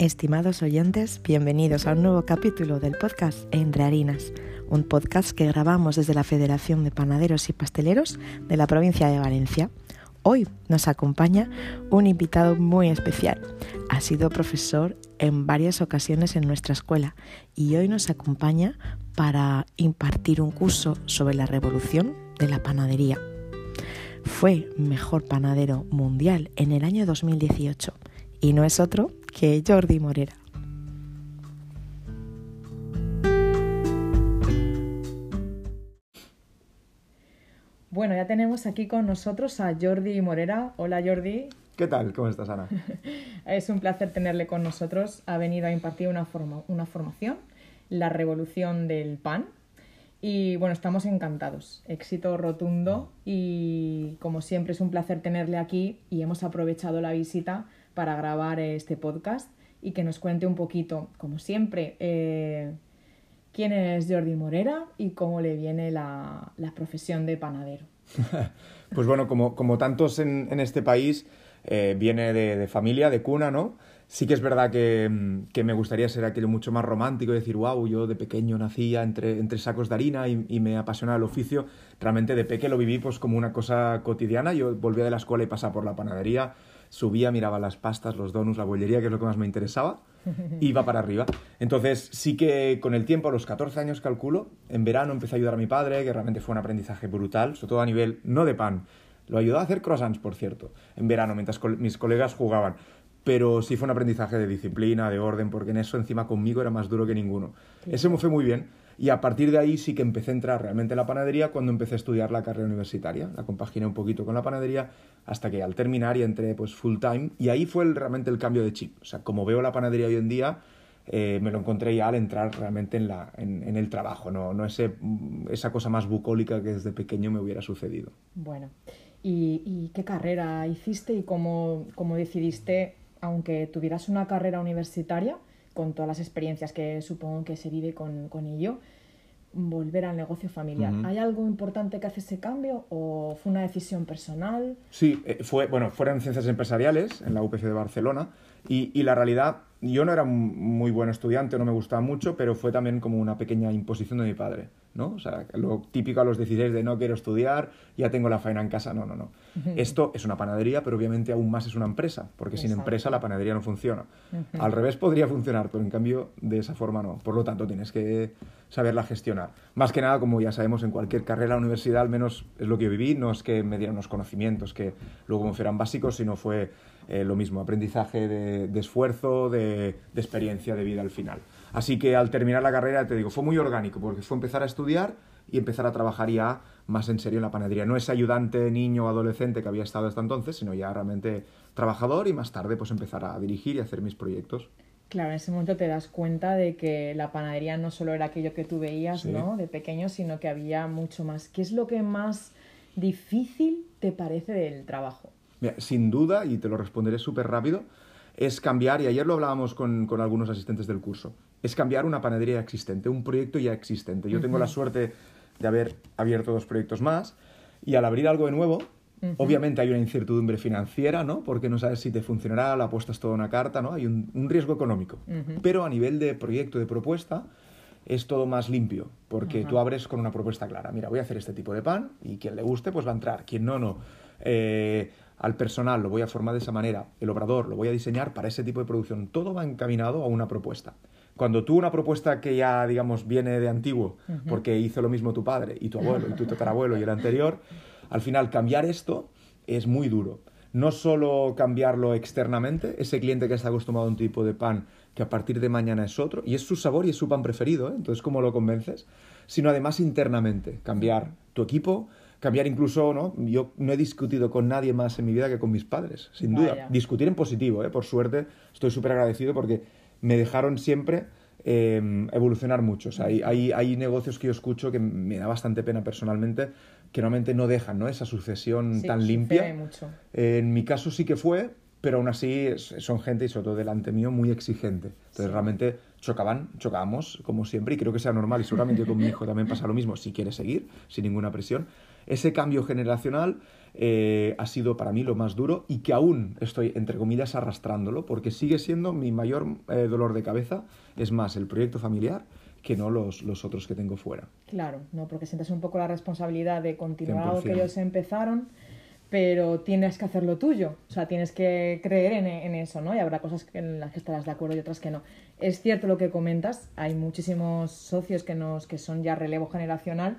Estimados oyentes, bienvenidos a un nuevo capítulo del podcast Entre Harinas, un podcast que grabamos desde la Federación de Panaderos y Pasteleros de la provincia de Valencia. Hoy nos acompaña un invitado muy especial. Ha sido profesor en varias ocasiones en nuestra escuela y hoy nos acompaña para impartir un curso sobre la revolución de la panadería. Fue mejor panadero mundial en el año 2018 y no es otro que Jordi Morera. Bueno, ya tenemos aquí con nosotros a Jordi Morera. Hola Jordi. ¿Qué tal? ¿Cómo estás, Ana? es un placer tenerle con nosotros. Ha venido a impartir una, forma, una formación, La Revolución del Pan. Y bueno, estamos encantados. Éxito rotundo y como siempre es un placer tenerle aquí y hemos aprovechado la visita para grabar este podcast y que nos cuente un poquito, como siempre, eh, quién es Jordi Morera y cómo le viene la, profesión de panadero. pues bueno, como, como tantos en, este país, eh, viene de, familia, de cuna, ¿no? Sí que es verdad que, que, me gustaría ser aquello mucho más romántico y decir, wow, yo de pequeño nacía entre, entre sacos de harina y, me apasiona el oficio. Realmente de pequeño lo viví pues como una cosa cotidiana. Yo volvía de la escuela y pasaba por la panadería subía, miraba las pastas, los donuts, la bollería, que es lo que más me interesaba, iba para arriba. Entonces, sí que con el tiempo, a los 14 años calculo, en verano empecé a ayudar a mi padre, que realmente fue un aprendizaje brutal, sobre todo a nivel, no de pan, lo ayudó a hacer croissants, por cierto, en verano, mientras mis colegas jugaban. Pero sí fue un aprendizaje de disciplina, de orden, porque en eso encima conmigo era más duro que ninguno. Ese me fue muy bien. Y a partir de ahí sí que empecé a entrar realmente en la panadería cuando empecé a estudiar la carrera universitaria. La compaginé un poquito con la panadería hasta que al terminar y entré pues full time. Y ahí fue realmente el cambio de chip. O sea, como veo la panadería hoy en día, eh, me lo encontré ya al entrar realmente en, la, en, el trabajo, no, no ese, esa cosa más bucólica que desde pequeño me hubiera sucedido. Bueno, ¿y, y qué carrera hiciste y cómo, cómo decidiste, aunque tuvieras una carrera universitaria, con todas las experiencias que supongo que se vive con, con ello, volver al negocio familiar. ¿Hay algo importante que hace ese cambio o fue una decisión personal? Sí, eh, fue, bueno, fueron ciencias empresariales en la UPC de Barcelona y, y la realidad, yo no era un muy buen estudiante, no me gustaba mucho, pero fue también como una pequeña imposición de mi padre. ¿no? O sea, lo típico a los 16 de no quiero estudiar, ya tengo la faena en casa. No, no, no. Esto es una panadería, pero obviamente aún más es una empresa, porque sin empresa la panadería no funciona. Al revés podría funcionar, pero en cambio de esa forma no. Por lo tanto, tienes que saberla gestionar. Más que nada, como ya sabemos, en cualquier carrera universidad, al menos es lo que yo viví, no es que me dieran unos conocimientos que luego me fueran básicos, sino fue eh, lo mismo, aprendizaje de, esfuerzo, de experiencia de vida al final. Así que al terminar la carrera, te digo, fue muy orgánico, porque fue empezar a estudiar y empezar a trabajar ya más en serio en la panadería. No ese ayudante, niño o adolescente que había estado hasta entonces, sino ya realmente trabajador y más tarde pues empezar a dirigir y hacer mis proyectos. Claro, en ese momento te das cuenta de que la panadería no solo era aquello que tú veías, ¿no? De pequeño, sino que había mucho más. ¿Qué es lo que más difícil te parece del trabajo? Sin duda, y te lo responderé súper rápido, es cambiar, y ayer lo hablábamos con, con, algunos asistentes del curso, es cambiar una panadería existente, un proyecto ya existente. Yo tengo la suerte de haber abierto dos proyectos más y al abrir algo de nuevo, obviamente hay una incertidumbre financiera, ¿no? Porque no sabes si te funcionará, la apuestas toda una carta, ¿no? Hay un, un riesgo económico. Pero a nivel de proyecto, de propuesta, es todo más limpio, porque tú abres con una propuesta clara. Mira, voy a hacer este tipo de pan y quien le guste, pues va a entrar. Quien no, no. Eh, al personal lo voy a formar de esa manera, el obrador lo voy a diseñar para ese tipo de producción. Todo va encaminado a una propuesta. Cuando tú una propuesta que ya, digamos, viene de antiguo, porque hizo lo mismo tu padre y tu abuelo y tu tatarabuelo y el anterior, al final cambiar esto es muy duro. No solo cambiarlo externamente, ese cliente que está acostumbrado a un tipo de pan que a partir de mañana es otro, y es su sabor y es su pan preferido, ¿eh? entonces ¿cómo lo convences? Sino además internamente, cambiar tu equipo, cambiar incluso, ¿no? Yo no he discutido con nadie más en mi vida que con mis padres, sin duda. Discutir en positivo, ¿eh? Por suerte, estoy súper agradecido porque me dejaron siempre em, evolucionar mucho. O sea, hay, hay, hay, negocios que yo escucho que me da bastante pena personalmente, que normalmente no dejan ¿no? esa sucesión tan limpia. Mucho. en mi caso sí que fue, pero aún así son gente, y sobre todo delante mío, muy exigente. Entonces realmente chocaban, chocábamos, como siempre, y creo que sea normal, y seguramente con mi hijo también pasa lo mismo, si quiere seguir, sin ninguna presión. Ese cambio generacional eh, ha sido para mí lo más duro y que aún estoy, entre comillas, arrastrándolo, porque sigue siendo mi mayor eh, dolor de cabeza, es más el proyecto familiar que no los, los otros que tengo fuera. Claro, no, porque sientes un poco la responsabilidad de continuar lo que ellos empezaron, pero tienes que hacer lo tuyo, o sea, tienes que creer en, en, eso, ¿no? Y habrá cosas en las que estarás de acuerdo y otras que no. Es cierto lo que comentas, hay muchísimos socios que, nos, que son ya relevo generacional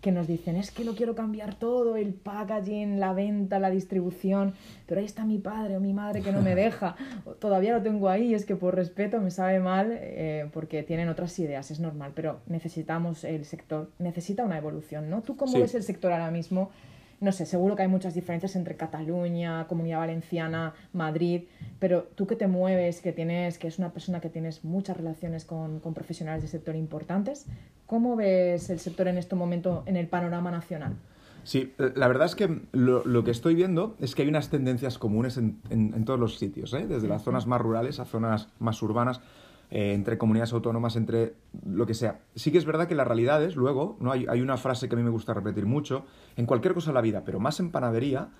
que nos dicen, es que lo quiero cambiar todo, el packaging, la venta, la distribución, pero ahí está mi padre o mi madre que no me deja, todavía lo tengo ahí, es que por respeto me sabe mal eh, porque tienen otras ideas, es normal, pero necesitamos el sector, necesita una evolución, ¿no? ¿Tú cómo ves el sector ahora mismo? No sé, seguro que hay muchas diferencias entre Cataluña, Comunidad Valenciana, Madrid, pero tú que te mueves, que tienes, que es una persona que tienes muchas relaciones con, con profesionales del sector importantes, ¿cómo ves el sector en este momento en el panorama nacional? Sí, la verdad es que lo, lo, que estoy viendo es que hay unas tendencias comunes en, en, en todos los sitios, ¿eh? desde las zonas más rurales a zonas más urbanas. Eh, entre comunidades autónomas, entre lo que sea. Sí que es verdad que las realidades, luego, ¿no? hay, hay, una frase que a mí me gusta repetir mucho, en cualquier cosa en la vida, pero más en panadería,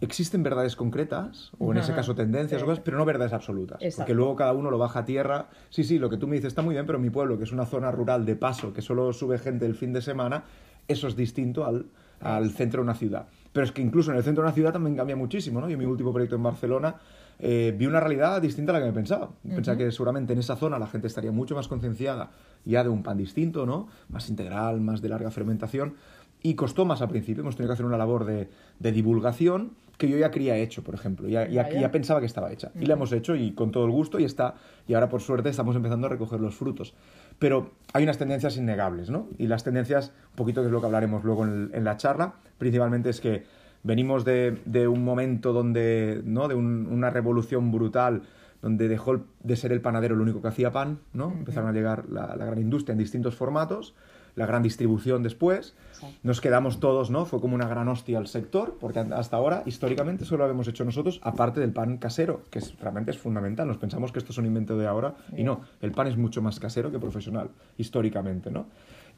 existen verdades concretas, o en ese caso tendencias, o cosas, pero no verdades absolutas. Exacto. Porque luego cada uno lo baja a tierra. Sí, sí, lo que tú me dices está muy bien, pero mi pueblo, que es una zona rural de paso, que solo sube gente el fin de semana, eso es distinto al, al centro de una ciudad. Pero es que incluso en el centro de una ciudad también cambia muchísimo, ¿no? Yo en mi último proyecto en Barcelona eh, vi una realidad distinta a la que me pensaba. Pensaba que seguramente en esa zona la gente estaría mucho más concienciada ya de un pan distinto, ¿no? Más integral, más de larga fermentación. Y costó más al principio, hemos tenido que hacer una labor de, de divulgación que yo ya quería hecho, por ejemplo, ya, ya, ya pensaba que estaba hecha. Y la hemos hecho y con todo el gusto y está, y ahora por suerte estamos empezando a recoger los frutos. Pero hay unas tendencias innegables, ¿no? Y las tendencias, un poquito que es lo que hablaremos luego en, en la charla, principalmente es que venimos de, de un momento donde, ¿no? De un, una revolución brutal donde dejó de ser el panadero el único que hacía pan, ¿no? Empezaron a llegar la, la gran industria en distintos formatos, la gran distribución después. Sí. Nos quedamos todos, ¿no? Fue como una gran hostia al sector, porque hasta ahora, históricamente, solo lo habíamos hecho nosotros, aparte del pan casero, que es, realmente es fundamental. Nos pensamos que esto es un invento de ahora, yeah. y no, el pan es mucho más casero que profesional, históricamente, ¿no?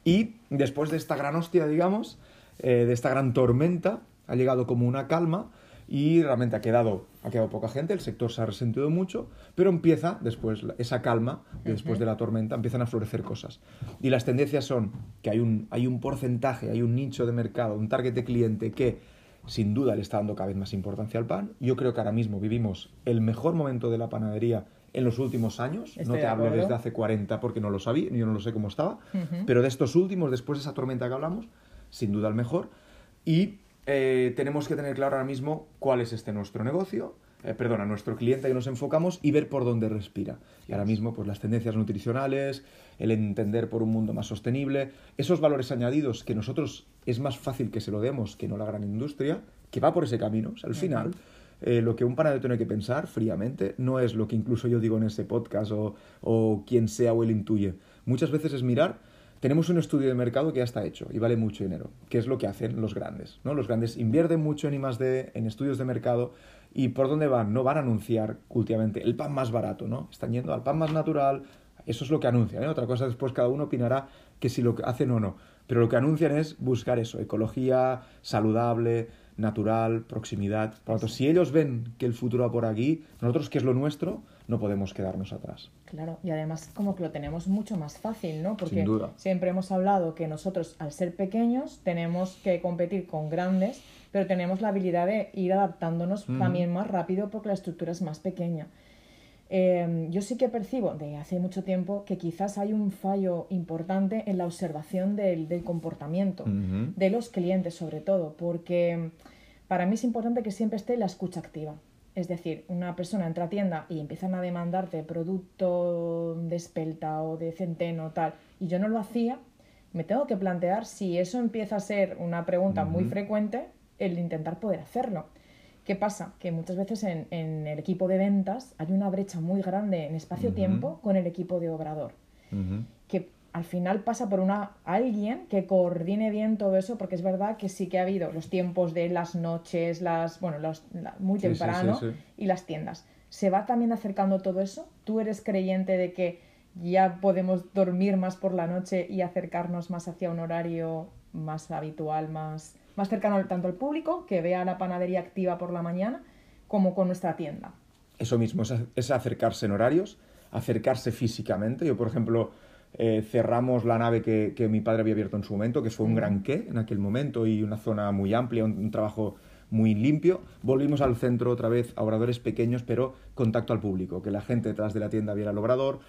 Y después de esta gran hostia, digamos, eh, de esta gran tormenta, ha llegado como una calma y realmente ha quedado, ha quedado poca gente, el sector se ha resentido mucho, pero empieza después esa calma, después de la tormenta, empiezan a florecer cosas. Y las tendencias son que hay un, hay un porcentaje, hay un nicho de mercado, un target de cliente que sin duda le está dando cada vez más importancia al pan. Yo creo que ahora mismo vivimos el mejor momento de la panadería en los últimos años. Estoy no te hablo desde hace 40 porque no lo sabía, yo no lo sé cómo estaba, uh -huh. pero de estos últimos, después de esa tormenta que hablamos, sin duda el mejor. Y eh, tenemos que tener claro ahora mismo cuál es este nuestro negocio, eh, perdona, nuestro cliente que nos enfocamos y ver por dónde respira. Y ahora mismo, pues las tendencias nutricionales, el entender por un mundo más sostenible, esos valores añadidos que nosotros es más fácil que se lo demos que no la gran industria, que va por ese camino. O sea, al final, eh, lo que un panadero tiene que pensar fríamente no es lo que incluso yo digo en ese podcast o, o quien sea o él intuye. Muchas veces es mirar tenemos un estudio de mercado que ya está hecho y vale mucho dinero, que es lo que hacen los grandes. ¿no? Los grandes invierten mucho en I+D, en estudios de mercado, y ¿por dónde van? No van a anunciar últimamente el pan más barato, ¿no? Están yendo al pan más natural, eso es lo que anuncian. ¿eh? Otra cosa después cada uno opinará que si lo hacen o no. Pero lo que anuncian es buscar eso, ecología saludable, natural, proximidad. Por lo tanto, si ellos ven que el futuro va por aquí, nosotros, que es lo nuestro, no podemos quedarnos atrás. Claro, y además como que lo tenemos mucho más fácil, ¿no? Porque siempre hemos hablado que nosotros, al ser pequeños, tenemos que competir con grandes, pero tenemos la habilidad de ir adaptándonos mm. también más rápido porque la estructura es más pequeña. Eh, yo sí que percibo de hace mucho tiempo que quizás hay un fallo importante en la observación del, del comportamiento uh -huh. de los clientes sobre todo, porque para mí es importante que siempre esté la escucha activa. Es decir, una persona entra a tienda y empiezan a demandarte producto de espelta o de centeno tal, y yo no lo hacía, me tengo que plantear si eso empieza a ser una pregunta uh -huh. muy frecuente, el intentar poder hacerlo. ¿Qué pasa? Que muchas veces en, en, el equipo de ventas hay una brecha muy grande en espacio-tiempo uh -huh. con el equipo de obrador. Uh -huh. Al final pasa por una alguien que coordine bien todo eso, porque es verdad que sí que ha habido los tiempos de las noches, las bueno, los, la, muy temprano sí, sí, sí, y las tiendas. ¿Se va también acercando todo eso? ¿Tú eres creyente de que ya podemos dormir más por la noche y acercarnos más hacia un horario más habitual, más, más cercano tanto al público, que vea la panadería activa por la mañana, como con nuestra tienda. Eso mismo, es, acercarse en horarios, acercarse físicamente. Yo, por ejemplo, eh, cerramos la nave que, que, mi padre había abierto en su momento, que fue un gran qué en aquel momento y una zona muy amplia, un trabajo muy limpio. Volvimos al centro otra vez a obradores pequeños, pero contacto al público, que la gente detrás de la tienda viera el obrador.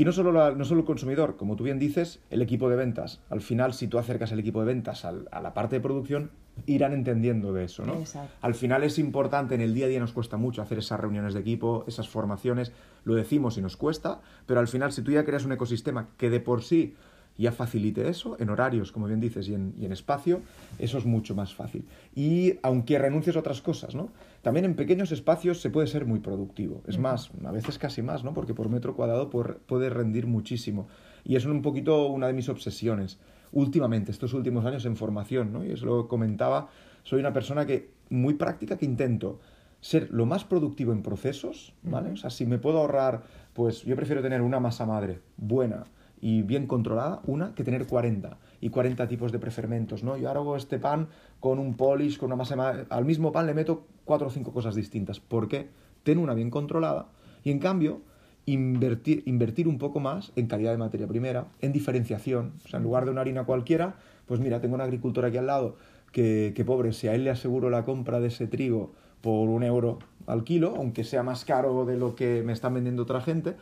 Y no solo, no solo el consumidor, como tú bien dices, el equipo de ventas. Al final, si tú acercas el equipo de ventas a la parte de producción, irán entendiendo de eso, ¿no? Al final es importante, en el día a día nos cuesta mucho hacer esas reuniones de equipo, esas formaciones, lo decimos y nos cuesta, pero al final si tú ya creas un ecosistema que de por sí ya facilite eso, en horarios, como bien dices, y en, y en, espacio, eso es mucho más fácil. Y aunque renuncies a otras cosas, ¿no? También en pequeños espacios se puede ser muy productivo. Es más, a veces casi más, ¿no? Porque por metro cuadrado puede rendir muchísimo. Y es un poquito una de mis obsesiones. Últimamente, estos últimos años en formación, ¿no? Y eso lo comentaba, soy una persona que muy práctica que intento ser lo más productivo en procesos, ¿vale? O sea, si me puedo ahorrar, pues yo prefiero tener una masa madre buena, y bien controlada, una, que tener 40 y 40 tipos de prefermentos, ¿no? Yo ahora hago este pan con un polish, con una masa... Al mismo pan le meto cuatro o cinco cosas distintas. ¿Por qué? Tengo una bien controlada y en cambio invertir, invertir un poco más en calidad de materia primera, en diferenciación. O sea, en lugar de una harina cualquiera, pues mira, tengo un agricultor aquí al lado que, que pobre, si a él le aseguro la compra de ese trigo por un euro al kilo, aunque sea más caro de lo que me están vendiendo otra gente,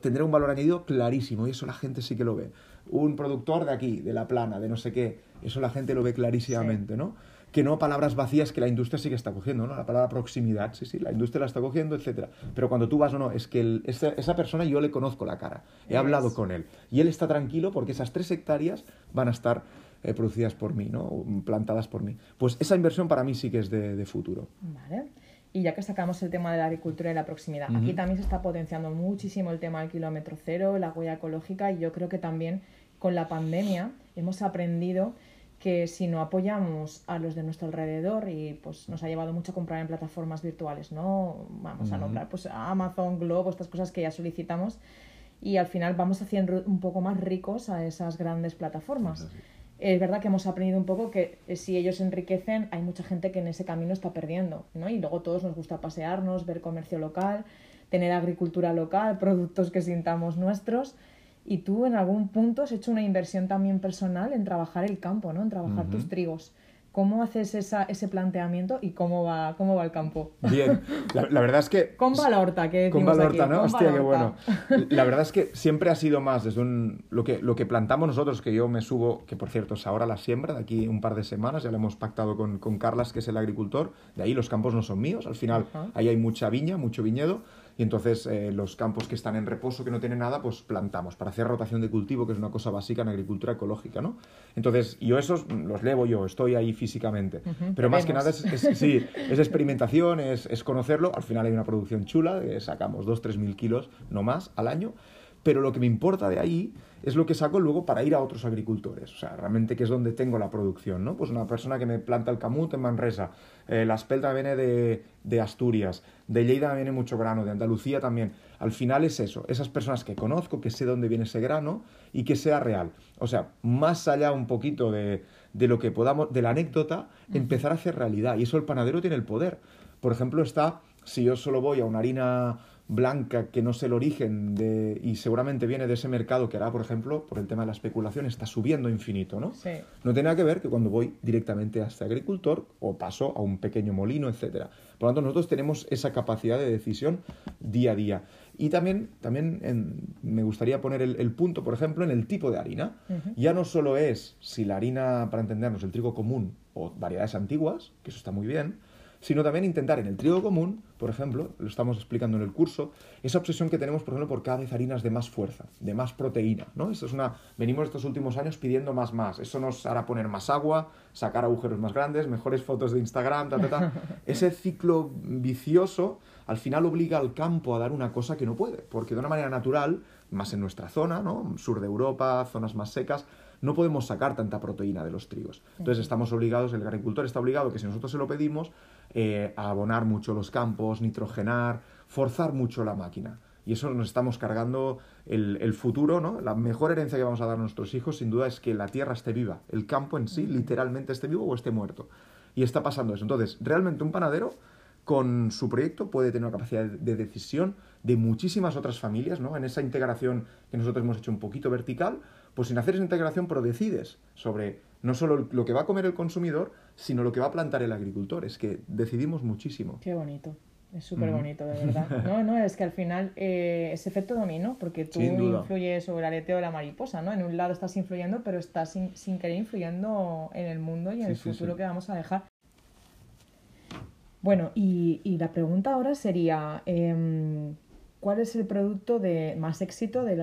tendrá un valor añadido clarísimo y eso la gente sí que lo ve. Un productor de aquí, de la plana, de no sé qué, eso la gente lo ve clarísimamente, ¿no? Que no palabras vacías que la industria sí que está cogiendo, ¿no? La palabra proximidad, sí, sí, la industria la está cogiendo, etcétera. Pero cuando tú vas o no, es que esa, persona yo le conozco la cara, he hablado con él y él está tranquilo porque esas tres hectáreas van a estar eh, producidas por mí, ¿no? Plantadas por mí. Pues esa inversión para mí sí que es de, de futuro. Vale. Y ya que sacamos el tema de la agricultura y la proximidad, aquí también se está potenciando muchísimo el tema del kilómetro cero, la huella ecológica, y yo creo que también con la pandemia hemos aprendido que si no apoyamos a los de nuestro alrededor y pues nos ha llevado mucho a comprar en plataformas virtuales, ¿no? Vamos a nombrar pues Amazon, Globo, estas cosas que ya solicitamos y al final vamos haciendo un poco más ricos a esas grandes plataformas es verdad que hemos aprendido un poco que eh, si ellos enriquecen, hay mucha gente que en ese camino está perdiendo, ¿no? Y luego todos nos gusta pasearnos, ver comercio local, tener agricultura local, productos que sintamos nuestros. Y tú en algún punto has hecho una inversión también personal en trabajar el campo, ¿no? En trabajar tus trigos. ¿Cómo haces esa, ese planteamiento y cómo va, cómo va el campo? Bien, la, verdad es que... Con Valorta, que Con Valorta, ¿no? Hostia, qué bueno. La verdad es que siempre ha sido más desde un, lo, que, lo que plantamos nosotros, que yo me subo, que por cierto es ahora la siembra, de aquí un par de semanas, ya lo hemos pactado con, con Carlas, que es el agricultor, de ahí los campos no son míos, al final ahí hay mucha viña, mucho viñedo, y entonces eh, los campos que están en reposo, que no tienen nada, pues plantamos para hacer rotación de cultivo, que es una cosa básica en agricultura ecológica, ¿no? Entonces, yo esos los levo yo, estoy ahí físicamente, pero más que nada es, sí, es experimentación, es, es, conocerlo, al final hay una producción chula, sacamos 2-3 mil kilos, no más, al año, pero lo que me importa de ahí es lo que saco luego para ir a otros agricultores, o sea, realmente que es donde tengo la producción, ¿no? Pues una persona que me planta el camut en Manresa, eh, la espelta viene de, de, Asturias, de Lleida viene mucho grano, de Andalucía también. Al final es eso, esas personas que conozco, que sé dónde viene ese grano y que sea real. O sea, más allá un poquito de, de lo que podamos, de la anécdota, empezar a hacer realidad. Y eso el panadero tiene el poder. Por ejemplo, está, si yo solo voy a una harina blanca que no sé el origen de, y seguramente viene de ese mercado que ahora, por ejemplo, por el tema de la especulación, está subiendo infinito, ¿no? Sí. No tiene nada que ver que cuando voy directamente a este agricultor o paso a un pequeño molino, etcétera. Por lo tanto, nosotros tenemos esa capacidad de decisión día a día. Y también, también me gustaría poner el, punto, por ejemplo, en el tipo de harina. Ya no solo es si la harina, para entendernos, el trigo común o variedades antiguas, que eso está muy bien, sino también intentar en el trigo común, por ejemplo, lo estamos explicando en el curso, esa obsesión que tenemos, por ejemplo, por cada vez harinas de más fuerza, de más proteína, ¿no? Eso es una... Venimos estos últimos años pidiendo más, más. Eso nos hará poner más agua, sacar agujeros más grandes, mejores fotos de Instagram, ta, ta, ta. Ese ciclo vicioso al final obliga al campo a dar una cosa que no puede, porque de una manera natural, más en nuestra zona, ¿no? Sur de Europa, zonas más secas, no podemos sacar tanta proteína de los trigos. Entonces estamos obligados, el agricultor está obligado que si nosotros se lo pedimos, eh, abonar mucho los campos, nitrogenar, forzar mucho la máquina. y eso nos estamos cargando el, el, futuro, ¿no? La mejor herencia que vamos a dar a nuestros hijos, sin duda, es que la tierra esté viva, el campo en sí, literalmente esté vivo o esté muerto. Y está pasando eso. Entonces, realmente un panadero con su proyecto puede tener una capacidad de decisión de muchísimas otras familias, ¿no? En esa integración que nosotros hemos hecho un poquito vertical, pues sin hacer esa integración, pero decides sobre no solo lo que va a comer el consumidor, sino lo que va a plantar el agricultor. Es que decidimos muchísimo. Qué bonito. Es súper bonito, de verdad. No, no, es que al final eh, es efecto dominó, porque tú influyes sobre el aleteo de la mariposa, ¿no? En un lado estás influyendo, pero estás sin, sin querer influyendo en el mundo y en el futuro que vamos a dejar. Bueno, y, y la pregunta ahora sería, em, ¿cuál es el producto de más éxito del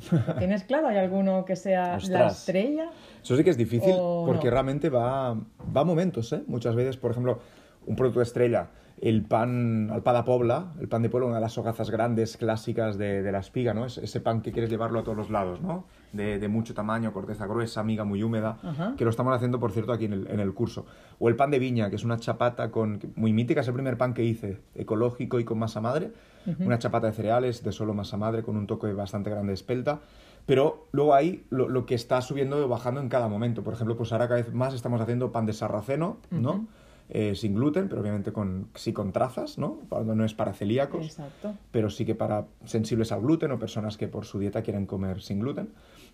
¿Tienes claro? ¿Hay alguno que sea la estrella? Eso sí que es difícil porque realmente va, va a momentos, ¿eh? Muchas veces, por ejemplo, un producto estrella el pan al de pobla, el pan de pueblo, una de las hogazas grandes clásicas de, de la espiga, ¿no? Es ese pan que quieres llevarlo a todos los lados, ¿no? De, de mucho tamaño, corteza gruesa, miga muy húmeda, que lo estamos haciendo, por cierto, aquí en el, en el, curso. O el pan de viña, que es una chapata con, muy mítica, es el primer pan que hice, ecológico y con masa madre. Una chapata de cereales, de solo masa madre, con un toque bastante grande de espelta. Pero luego hay lo, lo, que está subiendo o bajando en cada momento. Por ejemplo, pues ahora cada vez más estamos haciendo pan de sarraceno, ¿no? Eh, sin gluten, pero obviamente con, sí con trazas, ¿no? Cuando no es para celíacos, Exacto. pero sí que para sensibles al gluten o personas que por su dieta quieren comer sin gluten.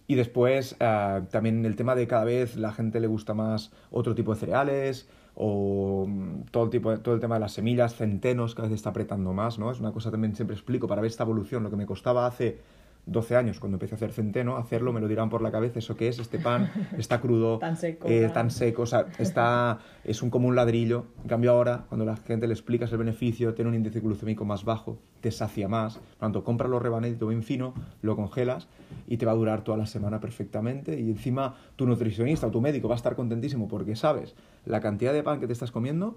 Y después eh, también el tema de cada vez la gente le gusta más otro tipo de cereales o mm, todo el, tipo todo el tema de las semillas, centenos, cada vez está apretando más, ¿no? Es una cosa también siempre explico para ver esta evolución, lo que me costaba hace 12 años, cuando empecé a hacer centeno, hacerlo, me lo dirán por la cabeza, ¿eso qué es? Este pan está crudo, tan seco, eh, tan seco o sea, está, es un, como un ladrillo. En cambio ahora, cuando la gente le explicas el beneficio, tiene un índice glucémico más bajo, te sacia más. Por lo tanto, cómpralo rebanadito bien fino, lo congelas y te va a durar toda la semana perfectamente. Y encima tu nutricionista o tu médico va a estar contentísimo porque sabes la cantidad de pan que te estás comiendo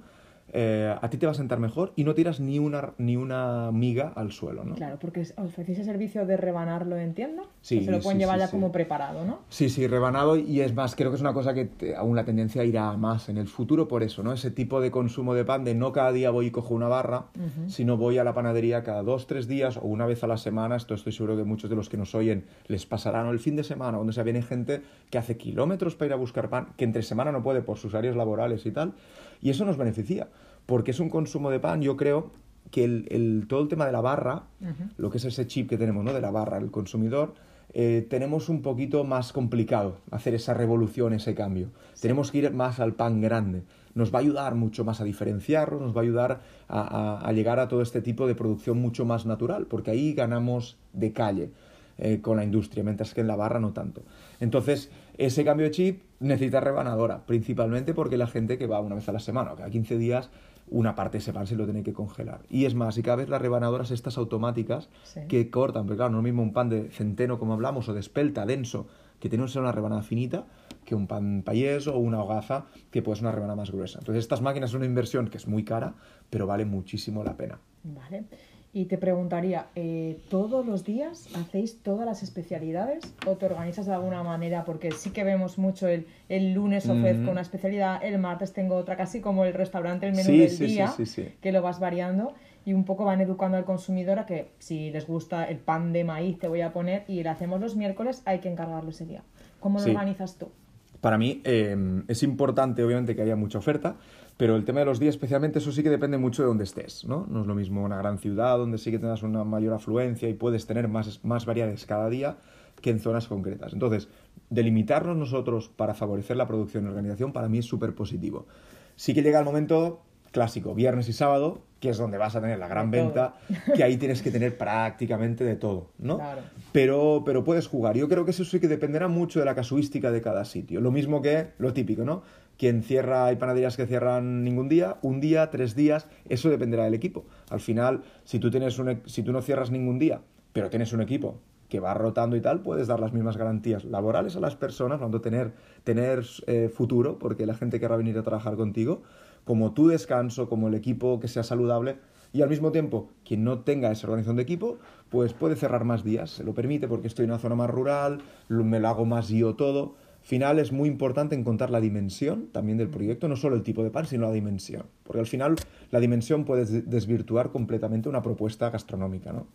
eh, a ti te va a sentar mejor y no tiras ni una, ni una miga al suelo, ¿no? Claro, porque ofrecéis el servicio de rebanarlo, entiendo. Sí, se lo pueden llevar ya como preparado, ¿no? Sí, sí, rebanado y es más, creo que es una cosa que aún la tendencia irá más en el futuro por eso, ¿no? Ese tipo de consumo de pan de no cada día voy y cojo una barra, sino voy a la panadería cada dos, tres días o una vez a la semana. Esto estoy seguro que muchos de los que nos oyen les pasarán o el fin de semana, donde se viene gente que hace kilómetros para ir a buscar pan, que entre semana no puede por sus áreas laborales y tal, y eso nos beneficia porque es un consumo de pan, yo creo que el, todo el tema de la barra, lo que es ese chip que tenemos, ¿no? De la barra, el consumidor, eh, tenemos un poquito más complicado hacer esa revolución, ese cambio. Tenemos que ir más al pan grande. Nos va a ayudar mucho más a diferenciarlo, nos va a ayudar a, llegar a todo este tipo de producción mucho más natural, porque ahí ganamos de calle. Eh, con la industria, mientras que en la barra no tanto. Entonces, ese cambio de chip necesita rebanadora, principalmente porque la gente que va una vez a la semana o cada 15 días una parte de ese pan se lo tiene que congelar. Y es más, y cada vez las rebanadoras estas automáticas que cortan, pero claro, no es mismo un pan de centeno como hablamos o de espelta denso que tiene una rebanada finita que un pan payés o una hogaza que puede ser una rebanada más gruesa. Entonces estas máquinas son una inversión que es muy cara, pero vale muchísimo la pena. Vale. Y te preguntaría, eh, ¿todos los días hacéis todas las especialidades o te organizas de alguna manera? Porque sí que vemos mucho el, el lunes ofrezco una especialidad, el martes tengo otra, casi como el restaurante, el menú del día, que lo vas variando y un poco van educando al consumidor a que si les gusta el pan de maíz te voy a poner y lo hacemos los miércoles, hay que encargarlo ese día. ¿Cómo lo organizas tú? Para mí eh, es importante, obviamente, que haya mucha oferta, pero el tema de los días, especialmente, eso sí que depende mucho de dónde estés, ¿no? No es lo mismo una gran ciudad donde sí que tengas una mayor afluencia y puedes tener más, más variedades cada día que en zonas concretas. Entonces, delimitarnos nosotros para favorecer la producción y organización para mí es súper positivo. Sí que llega el momento clásico, viernes y sábado, que es donde vas a tener la gran venta, que ahí tienes que tener prácticamente de todo, ¿no? Claro. Pero, pero puedes jugar. Yo creo que eso sí que dependerá mucho de la casuística de cada sitio. Lo mismo que lo típico, ¿no? Quien cierra, hay panaderías que cierran ningún día, un día, tres días, eso dependerá del equipo. Al final, si tú, tienes un, si tú no cierras ningún día, pero tienes un equipo que va rotando y tal, puedes dar las mismas garantías laborales a las personas, cuando tener, tener eh, futuro, porque la gente querrá venir a trabajar contigo, como tu descanso, como el equipo que sea saludable, y al mismo tiempo, quien no tenga esa organización de equipo, pues puede cerrar más días, se lo permite porque estoy en una zona más rural, me lo hago más yo todo, final es muy importante encontrar la dimensión también del proyecto, no solo el tipo de pan, sino la dimensión. Porque al final la dimensión puede desvirtuar completamente una propuesta gastronómica, ¿no?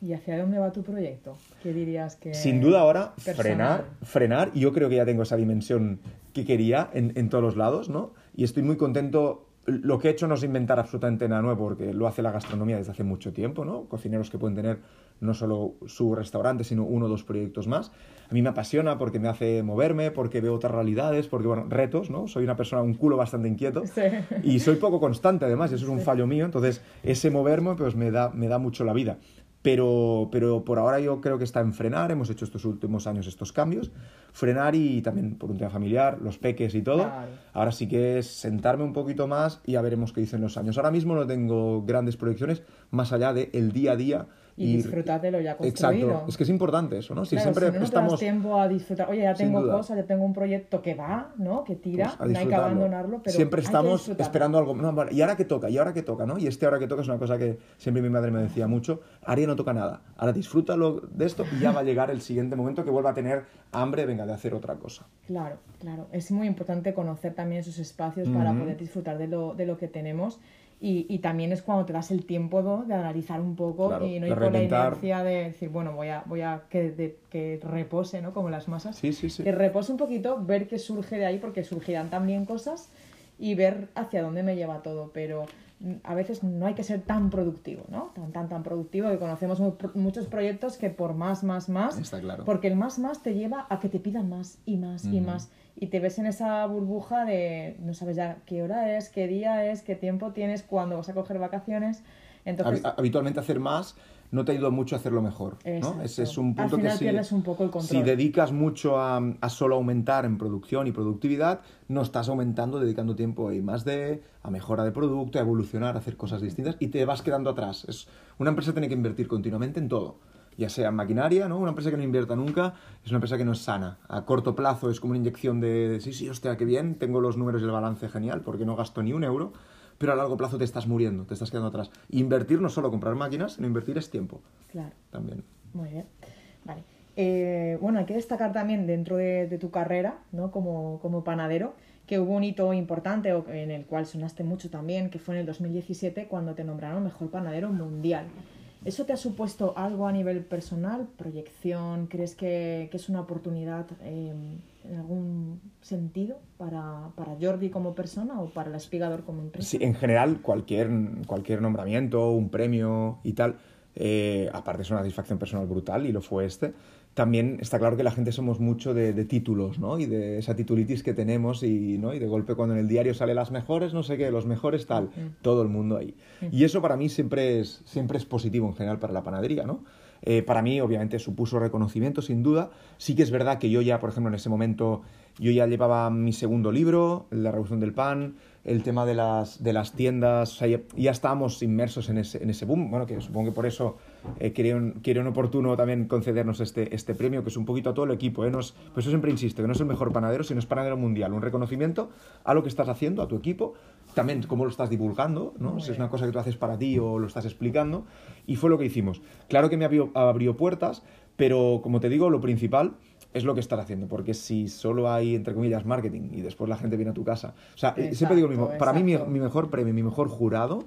¿Y hacia dónde va tu proyecto? ¿Qué dirías que...? Sin duda ahora, frenar, frenar. Y yo creo que ya tengo esa dimensión que quería en, en todos los lados, ¿no? Y estoy muy contento lo que he hecho no es inventar absolutamente nada nuevo, porque lo hace la gastronomía desde hace mucho tiempo, ¿no? Cocineros que pueden tener no solo su restaurante, sino uno o dos proyectos más. A mí me apasiona porque me hace moverme, porque veo otras realidades, porque, bueno, retos, ¿no? Soy una persona, un culo bastante inquieto y soy poco constante, además, y eso es un fallo mío, entonces ese moverme, pues me da, me da mucho la vida. Pero, pero por ahora yo creo que está en frenar, hemos hecho estos últimos años estos cambios, frenar y también por un tema familiar, los peques y todo. Ahora sí que es sentarme un poquito más y ya veremos qué dicen los años. Ahora mismo no tengo grandes proyecciones más allá del el día a día y, disfrutar de lo ya construido. Exacto, es que es importante eso, ¿no? Si siempre no estamos... tiempo a disfrutar, oye, ya tengo cosas, ya tengo un proyecto que va, ¿no? Que tira, pues no hay que abandonarlo, pero Siempre estamos esperando algo, y ahora que toca, y ahora que toca, ¿no? Y este ahora que toca es una cosa que siempre mi madre me decía mucho, Aria no toca nada, ahora disfrútalo de esto y ya va a llegar el siguiente momento que vuelva a tener hambre, venga, de hacer otra cosa. Claro, claro, es muy importante conocer también esos espacios para poder disfrutar de lo, de lo que tenemos y, y, también es cuando te das el tiempo de analizar un poco y no ir con la inercia de decir, bueno, voy a, voy a que, que repose, ¿no? Como las masas. Sí, sí, sí. Que repose un poquito, ver qué surge de ahí, porque surgirán también cosas y ver hacia dónde me lleva todo. Pero a veces no hay que ser tan productivo, ¿no? Tan, tan, tan productivo que conocemos muchos proyectos que por más, más, más. Está claro. Porque el más, más te lleva a que te pidan más y más y más y te ves en esa burbuja de no sabes ya qué hora es, qué día es, qué tiempo tienes, cuándo vas a coger vacaciones. Entonces, Habitualmente hacer más no te ayuda mucho a hacerlo mejor. ¿no? Ese es un punto Al final que pierdes un poco el control. si dedicas mucho a, a, solo aumentar en producción y productividad, no estás aumentando, dedicando tiempo a más de, a mejora de producto, a evolucionar, a hacer cosas distintas y te vas quedando atrás. Es, una empresa tiene que invertir continuamente en todo ya sea maquinaria, ¿no? Una empresa que no invierta nunca es una empresa que no es sana. A corto plazo es como una inyección de, sí, sí, hostia, qué bien, tengo los números y el balance genial porque no gasto ni un euro, pero a largo plazo te estás muriendo, te estás quedando atrás. Invertir no solo comprar máquinas, sino invertir es tiempo. Claro. También. Muy bien. Vale. Eh, bueno, hay que destacar también dentro de, tu carrera, ¿no? Como, como panadero, que hubo un hito importante en el cual sonaste mucho también, que fue en el 2017 cuando te nombraron mejor panadero mundial. ¿Eso te ha supuesto algo a nivel personal, proyección? ¿Crees que, es una oportunidad em, en algún sentido para, para, Jordi como persona o para el espigador como empresa? Sí, en general, cualquier, cualquier nombramiento, un premio y tal, eh, aparte es una satisfacción personal brutal y lo fue este también está claro que la gente somos mucho de, títulos, ¿no? Y de esa titulitis que tenemos y, ¿no? y de golpe cuando en el diario sale las mejores, no sé qué, los mejores tal, todo el mundo ahí. Y eso para mí siempre es, siempre es positivo en general para la panadería, ¿no? Eh, para mí, obviamente, supuso reconocimiento, sin duda. Sí que es verdad que yo ya, por ejemplo, en ese momento, yo ya llevaba mi segundo libro, La Revolución del Pan, el tema de las, de las tiendas, o sea, ya, estábamos inmersos en ese, en ese boom, bueno, que supongo que por eso eh, querían, oportuno también concedernos este, este premio, que es un poquito a todo el equipo, ¿eh? No pues eso siempre insisto, que no es el mejor panadero, sino es panadero mundial, un reconocimiento a lo que estás haciendo, a tu equipo, también cómo lo estás divulgando, ¿no? Si es una cosa que tú haces para ti o lo estás explicando, y fue lo que hicimos. Claro que me abrió, abrió puertas, pero como te digo, lo principal es lo que estás haciendo, porque si solo hay, entre comillas, marketing y después la gente viene a tu casa. O sea, siempre digo lo mismo, para mí mi, mejor premio, mi mejor jurado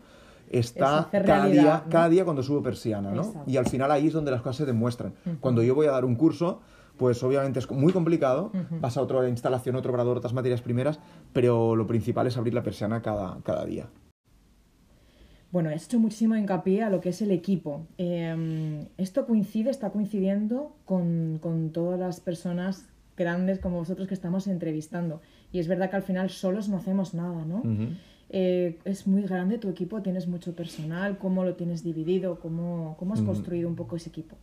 está cada día, cada día cuando subo persiana, ¿no? Y al final ahí es donde las cosas se demuestran. Cuando yo voy a dar un curso, pues obviamente es muy complicado, vas a otra instalación, otro obrador, otras materias primeras, pero lo principal es abrir la persiana cada, cada día. Bueno, has hecho muchísimo hincapié a lo que es el equipo. Em, esto coincide, está coincidiendo con, con, todas las personas grandes como vosotros que estamos entrevistando. Y es verdad que al final solos no hacemos nada, ¿no? Eh, es muy grande tu equipo, tienes mucho personal, ¿cómo lo tienes dividido? ¿Cómo, cómo has construido un poco ese equipo?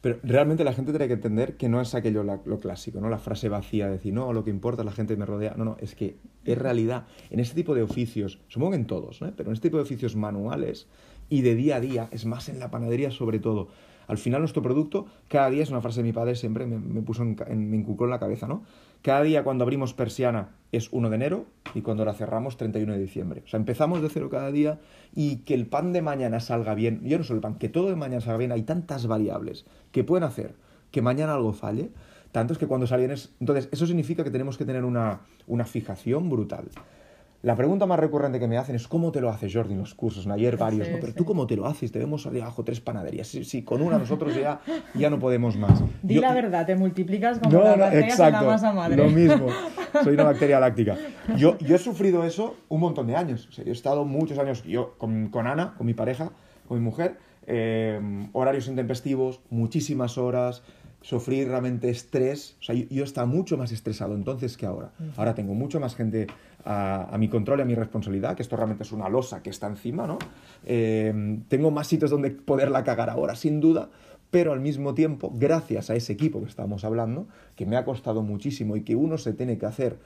Pero realmente la gente tiene que entender que no es aquello lo clásico, ¿no? La frase vacía de decir, no, lo que importa, la gente me rodea. No, no, es que es realidad. En este tipo de oficios, supongo que en todos, ¿no? Pero en este tipo de oficios manuales y de día a día, es más en la panadería sobre todo. Al final nuestro producto, cada día, es una frase de mi padre, siempre me, me puso me inculcó en la cabeza, ¿no? Cada día cuando abrimos persiana es 1 de enero y cuando la cerramos 31 de diciembre. O sea, empezamos de cero cada día y que el pan de mañana salga bien, yo no solo el pan, que todo de mañana salga bien, hay tantas variables que pueden hacer que mañana algo falle. tantos que cuando salen es... Entonces, eso significa que tenemos que tener una, una fijación brutal. La pregunta más recurrente que me hacen es ¿cómo te lo haces, Jordi, en los cursos? Ayer varios, ¿no? Pero tú cómo te lo haces, debemos salir abajo tres panaderías. Sí, sí, con una nosotros ya, ya no podemos más. Di la verdad, te multiplicas como no, bacterias en la masa madre. Lo mismo, soy una bacteria láctica. Yo, yo he sufrido eso un montón de años. O sea, yo he estado muchos años, yo con, con Ana, con mi pareja, con mi mujer, eh, horarios intempestivos, muchísimas horas, sufrir realmente estrés. O sea, yo, estaba mucho más estresado entonces que ahora. Ahora tengo mucho más gente a, mi control y a mi responsabilidad, que esto realmente es una losa que está encima, ¿no? Eh, tengo más sitios donde poderla cagar ahora, sin duda, pero al mismo tiempo, gracias a ese equipo que estamos hablando, que me ha costado muchísimo y que uno se tiene que hacer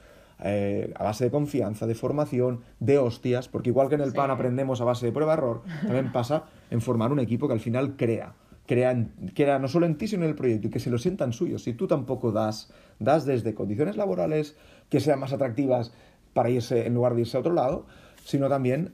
eh, a base de confianza, de formación, de hostias, porque igual que en el PAN aprendemos a base de prueba-error, también pasa en formar un equipo que al final crea crea, no solo en ti, sino en el proyecto y que se lo sientan suyos. Si tú tampoco das, das desde condiciones laborales que sean más atractivas para irse en lugar de irse a otro lado, sino también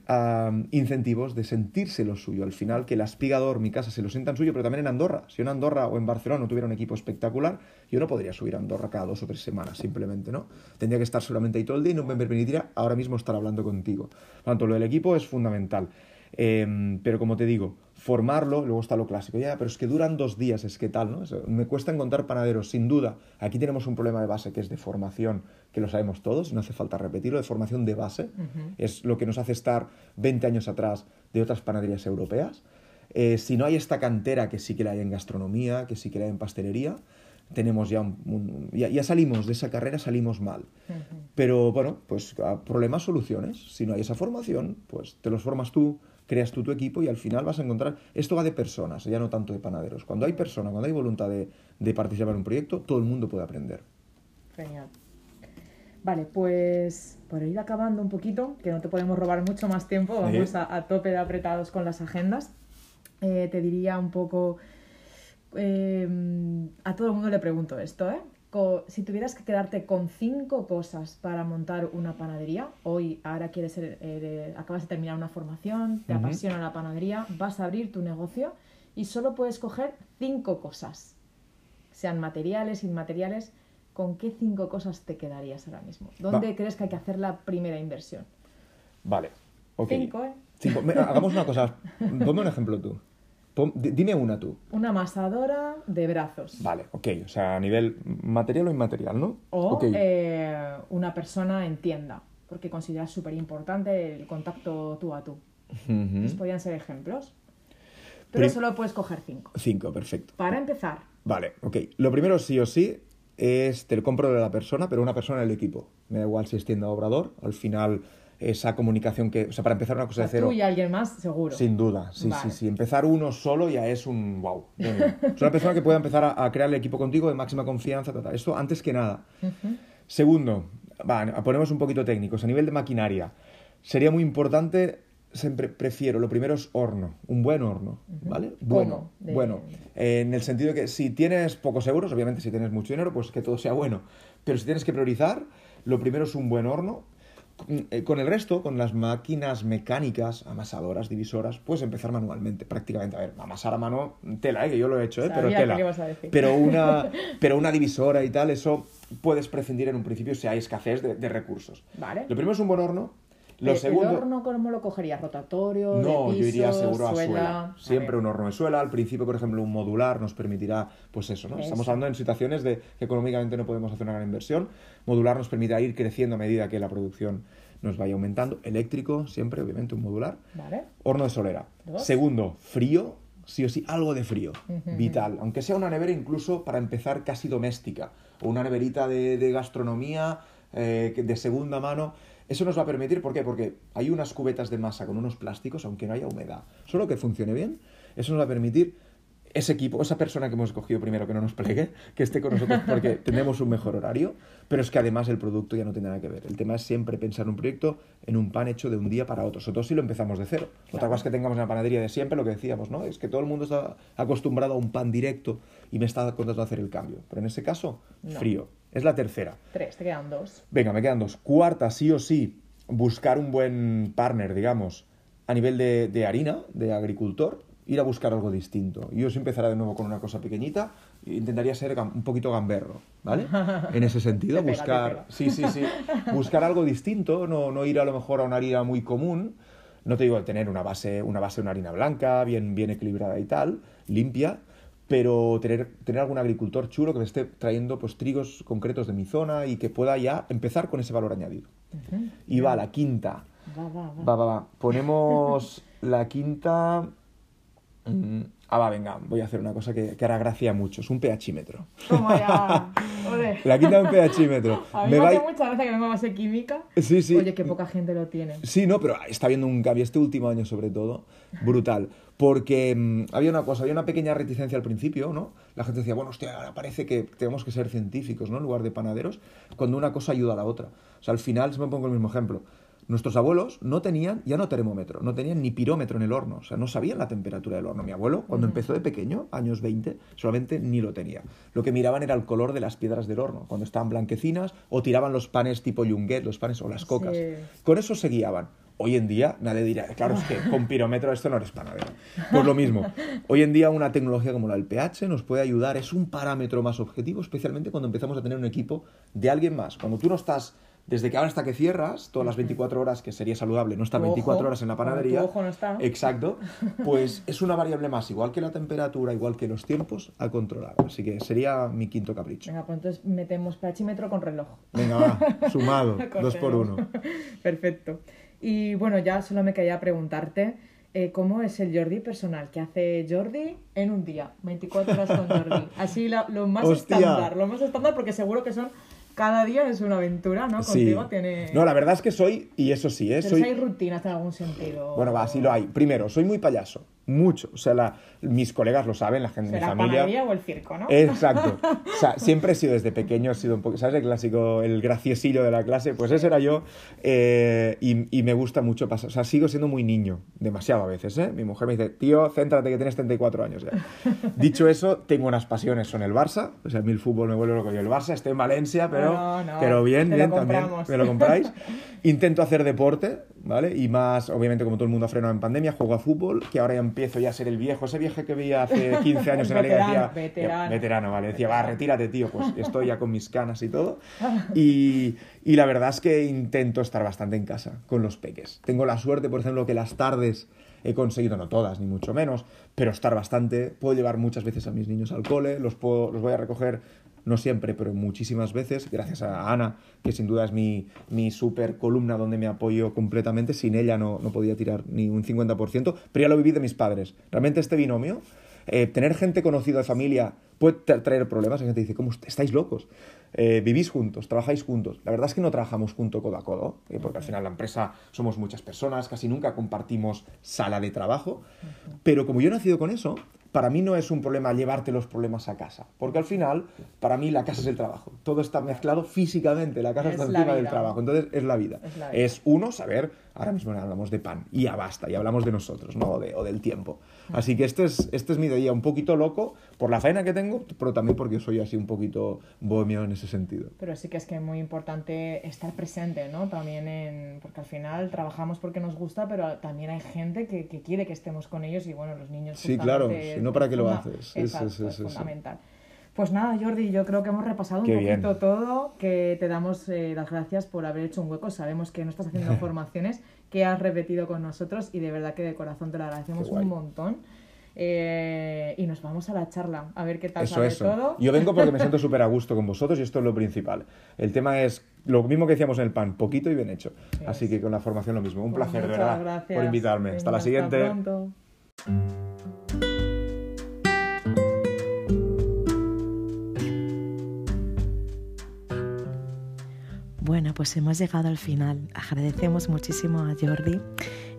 incentivos de sentirse lo suyo. Al final, que el aspigador, mi casa, se lo sientan suyo, pero también en Andorra. Si en Andorra o en Barcelona no tuviera un equipo espectacular, yo no podría subir a Andorra cada dos o tres semanas, simplemente, ¿no? Tendría que estar solamente ahí todo el día y no me permitiría ahora mismo estar hablando contigo. Por tanto, lo del equipo es fundamental. Em, pero como te digo, formarlo, luego está lo clásico, ya, pero es que duran dos días, es que tal, ¿no? me cuesta encontrar panaderos, sin duda. Aquí tenemos un problema de base que es de formación, que lo sabemos todos, no hace falta repetirlo, de formación de base. Es lo que nos hace estar 20 años atrás de otras panaderías europeas. Eh, si no hay esta cantera que sí que la hay en gastronomía, que sí que la hay en pastelería, tenemos ya un, ya, salimos de esa carrera, salimos mal. Pero bueno, pues problemas, soluciones. Si no hay esa formación, pues te los formas tú, creas tú tu equipo y al final vas a encontrar, esto va de personas, ya no tanto de panaderos. Cuando hay personas, cuando hay voluntad de, participar en un proyecto, todo el mundo puede aprender. Genial. Vale, pues por ir acabando un poquito, que no te podemos robar mucho más tiempo, vamos a, tope de apretados con las agendas, eh, te diría un poco, eh, a todo el mundo le pregunto esto, ¿eh? Si tuvieras que quedarte con cinco cosas para montar una panadería, hoy ahora quieres ser, eh, acabas de terminar una formación, te apasiona la panadería, vas a abrir tu negocio y solo puedes coger cinco cosas, sean materiales, inmateriales, ¿con qué cinco cosas te quedarías ahora mismo? ¿Dónde crees que hay que hacer la primera inversión? Vale, ok. Cinco, ¿eh? hagamos una cosa, ponme un ejemplo tú dime una tú. Una amasadora de brazos. Vale, ok. O sea, a nivel material o inmaterial, ¿no? O eh, una persona en tienda, porque consideras súper importante el contacto tú a tú. Uh podrían ser ejemplos. Pero solo puedes coger cinco. Cinco, perfecto. Para empezar. Vale, ok. Lo primero sí o sí es te lo compro de la persona, pero una persona en el equipo. Me da igual si es tienda o obrador. Al final esa comunicación que, o sea, para empezar una cosa de cero. Tú y alguien más, seguro. Sin duda, sí, sí, sí. Empezar uno solo ya es un wow. es una persona que pueda empezar a, crear el equipo contigo de máxima confianza. Esto Esto antes que nada. Segundo, ponemos un poquito técnicos. A nivel de maquinaria, sería muy importante siempre prefiero, lo primero es horno, un buen horno, ¿vale? Bueno, bueno, en el sentido de que si tienes pocos euros, obviamente si tienes mucho dinero, pues que todo sea bueno, pero si tienes que priorizar, lo primero es un buen horno, con el resto, con las máquinas mecánicas, amasadoras, divisoras, puedes empezar manualmente, prácticamente. A ver, amasar a mano, tela, ¿eh? que yo lo he hecho, ¿eh? pero tela. Pero una, pero una divisora y tal, eso puedes prescindir en un principio si hay escasez de, de recursos. Vale. Lo primero es un buen horno, lo ¿El horno cómo lo cogerías? ¿Rotatorio? No, yo iría seguro a suela. Siempre un horno de suela. Al principio, por ejemplo, un modular nos permitirá, pues eso, ¿no? Estamos hablando en situaciones de que económicamente no podemos hacer una gran inversión. Modular nos permitirá ir creciendo a medida que la producción nos vaya aumentando. Eléctrico, siempre, obviamente, un modular. Vale. Horno de solera. Segundo, frío. Sí o sí, algo de frío. Vital. Aunque sea una nevera incluso para empezar casi doméstica. O una neverita de, gastronomía eh, de segunda mano eso nos va a permitir, ¿por qué? Porque hay unas cubetas de masa con unos plásticos, aunque no haya humedad. Solo que funcione bien, eso nos va a permitir ese equipo, esa persona que hemos escogido primero que no nos plegue, que esté con nosotros porque tenemos un mejor horario, pero es que además el producto ya no tiene nada que ver. El tema es siempre pensar un proyecto en un pan hecho de un día para otro, sobre todo si lo empezamos de cero. Otra cosa es que tengamos en la panadería de siempre, lo que decíamos, ¿no? Es que todo el mundo está acostumbrado a un pan directo y me está contando hacer el cambio. Pero en ese caso, frío. Es la tercera. Tres, te quedan dos. Venga, me quedan dos. Cuarta, sí o sí, buscar un buen partner, digamos, a nivel de, harina, de agricultor, ir a buscar algo distinto. Y os empezaré de nuevo con una cosa pequeñita, intentaría ser un poquito gamberro, ¿vale? En ese sentido, buscar, sí, sí, sí, buscar algo distinto, no, no ir a lo mejor a una harina muy común, no te digo tener una base, una base, una harina blanca, bien, bien equilibrada y tal, limpia, pero tener, tener algún agricultor chulo que me esté trayendo pues trigos concretos de mi zona y que pueda ya empezar con ese valor añadido. Y va la quinta. Va, va, va. Va, va, va. Ponemos la quinta. Mm, Ah, va, venga, voy a hacer una cosa que, que hará gracia a muchos, un pHímetro. Toma ya. Ole. La quinta de un pHímetro. A mí Me me, va hace a- mucha gracia que venga a base química. Sí, sí. Oye, que poca gente lo tiene. Sí, no, pero está habiendo un cambio este último año sobre todo, brutal. Porque mm, había una cosa, había una pequeña reticencia al principio, ¿no? La gente decía, bueno, hostia, ahora parece que tenemos que ser científicos, ¿no? En lugar de panaderos, cuando una cosa ayuda a la otra. O sea, al final, si me pongo el mismo ejemplo, nuestros abuelos no tenían ya no termómetro, no tenían ni pirómetro en el horno, o sea, no sabían la temperatura del horno. Mi abuelo, cuando empezó de pequeño, años 20, solamente ni lo tenía. Lo que miraban era el color de las piedras del horno, cuando estaban blanquecinas, o tiraban los panes tipo yunguet, los panes o las cocas. Sí. Con eso se guiaban. Hoy en día nadie dirá, claro, es que con pirómetro esto no eres panadero. Pues lo mismo. Hoy en día una tecnología como la del pH nos puede ayudar, es un parámetro más objetivo, especialmente cuando empezamos a tener un equipo de alguien más. Cuando tú no estás, desde que ahora hasta que cierras, todas las 24 horas, que sería saludable, no estar Tu 24 ojo, horas en la panadería. tu ojo no está. Exacto. Pues es una variable más, igual que la temperatura, igual que los tiempos, a controlar. Así que sería mi quinto capricho. Venga, pues entonces metemos pHímetro con reloj. Venga, va, sumado, dos por uno. Perfecto. Y bueno, ya solo me quería preguntarte eh, cómo es el Jordi personal. ¿Qué hace Jordi en un día? 24 horas con Jordi. Así la- lo más Hostia. estándar, lo más estándar porque seguro que son cada día es una aventura, ¿no? Contigo tiene... No, la verdad es que soy, y eso sí, ¿eh? Pero soy... hay rutinas en algún sentido. Bueno, va, sí lo hay. Primero, soy muy payaso. Mucho. O sea, la- mis colegas lo saben, la gente de mi ¿Será familia. panadería o el circo, no? Exacto. O sea, siempre he sido desde pequeño, he sido un poco, ¿sabes? El clásico, el graciosillo de la clase, pues ese era yo. eh, y, y me gusta mucho pasar. O sea, sigo siendo muy niño, demasiado a veces, ¿eh? Mi mujer me dice, tío, céntrate que tienes 34 años ya. Dicho eso, tengo unas pasiones, son el Barça. O sea, a mí el fútbol me vuelve loco yo el Barça. Estoy en Valencia, pero, No, no, pero bien, bien también. Me lo compráis. Intento hacer deporte, ¿vale? Y más, obviamente, como todo el mundo ha frenado en pandemia, juego a fútbol, que ahora ya empiezo ya a ser el viejo, ese viejo que veía hace 15 años en la liga. Veterano, decía, veterano. veterano, vale. Decía, va, retírate, tío. Pues estoy ya con mis canas y todo. Y, y la verdad es que intento estar bastante en casa con los peques. Tengo la suerte, por ejemplo, que las tardes he conseguido, no todas, ni mucho menos, pero estar bastante. Puedo llevar muchas veces a mis niños al cole, los, puedo, los voy a recoger, no siempre, pero muchísimas veces, gracias a Ana, que sin duda es mi, mi super columna donde me apoyo completamente. Sin ella no, no podía tirar ni un 50%, pero ya lo viví de mis padres. Realmente este binomio eh, tener gente conocida de familia puede tra- traer problemas. Hay gente dice, ¿cómo est- estáis locos? Eh, vivís juntos, trabajáis juntos. La verdad es que no trabajamos junto codo a codo, eh, porque al final la empresa somos muchas personas, casi nunca compartimos sala de trabajo. Pero como yo he nacido con eso, para mí no es un problema llevarte los problemas a casa, porque al final, para mí la casa es el trabajo. Todo está mezclado físicamente, la casa Es está encima del trabajo. Entonces es la vida. Es la vida. Es uno, saber, ahora mismo hablamos de pan, y ya basta, y hablamos de nosotros, ¿no? O, de- o del tiempo. Así que este es, este es mi día un poquito loco por la faena que tengo, pero también porque soy así un poquito bohemio en ese sentido. Pero sí que es que es muy importante estar presente, ¿no? También en... Porque al final trabajamos porque nos gusta, pero también hay gente que, que quiere que estemos con ellos y bueno, los niños... Sí, claro, si no, ¿para qué lo haces? Exacto, sí, sí, es sí, sí. Pues nada, Jordi, yo creo que hemos repasado Qué un poquito bien. todo, que te damos eh, las gracias por haber hecho un hueco. Sabemos que no estás haciendo formaciones, que has repetido con nosotros y de verdad que de corazón te lo agradecemos un montón. Eh, y nos vamos a la charla, a ver qué tal Eso, sale eso. todo. Yo vengo porque me siento súper a gusto con vosotros y esto es lo principal. El tema es lo mismo que decíamos en el pan, poquito y bien hecho. Sí, Así que con la formación lo mismo. Un Pues placer, de verdad, gracias. por invitarme. Hasta la siguiente. pronto. Bueno, pues hemos llegado al final. Agradecemos muchísimo a Jordi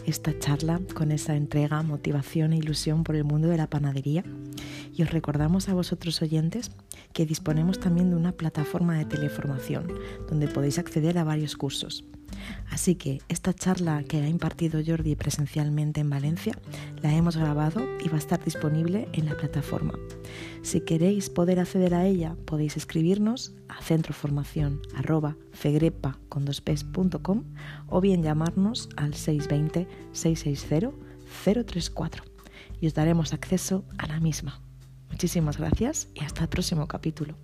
esta charla con esa entrega, motivación e ilusión por el mundo de la panadería. Y os recordamos a vosotros oyentes que disponemos también de una plataforma de teleformación donde podéis acceder a varios cursos. Así que esta charla que ha impartido Jordi presencialmente en Valencia la hemos grabado y va a estar disponible en la plataforma. Si queréis poder acceder a ella, podéis escribirnos a centroformación@fegrepa.com o bien llamarnos al 620 660 034 y os daremos acceso a la misma. Muchísimas gracias y hasta el próximo capítulo.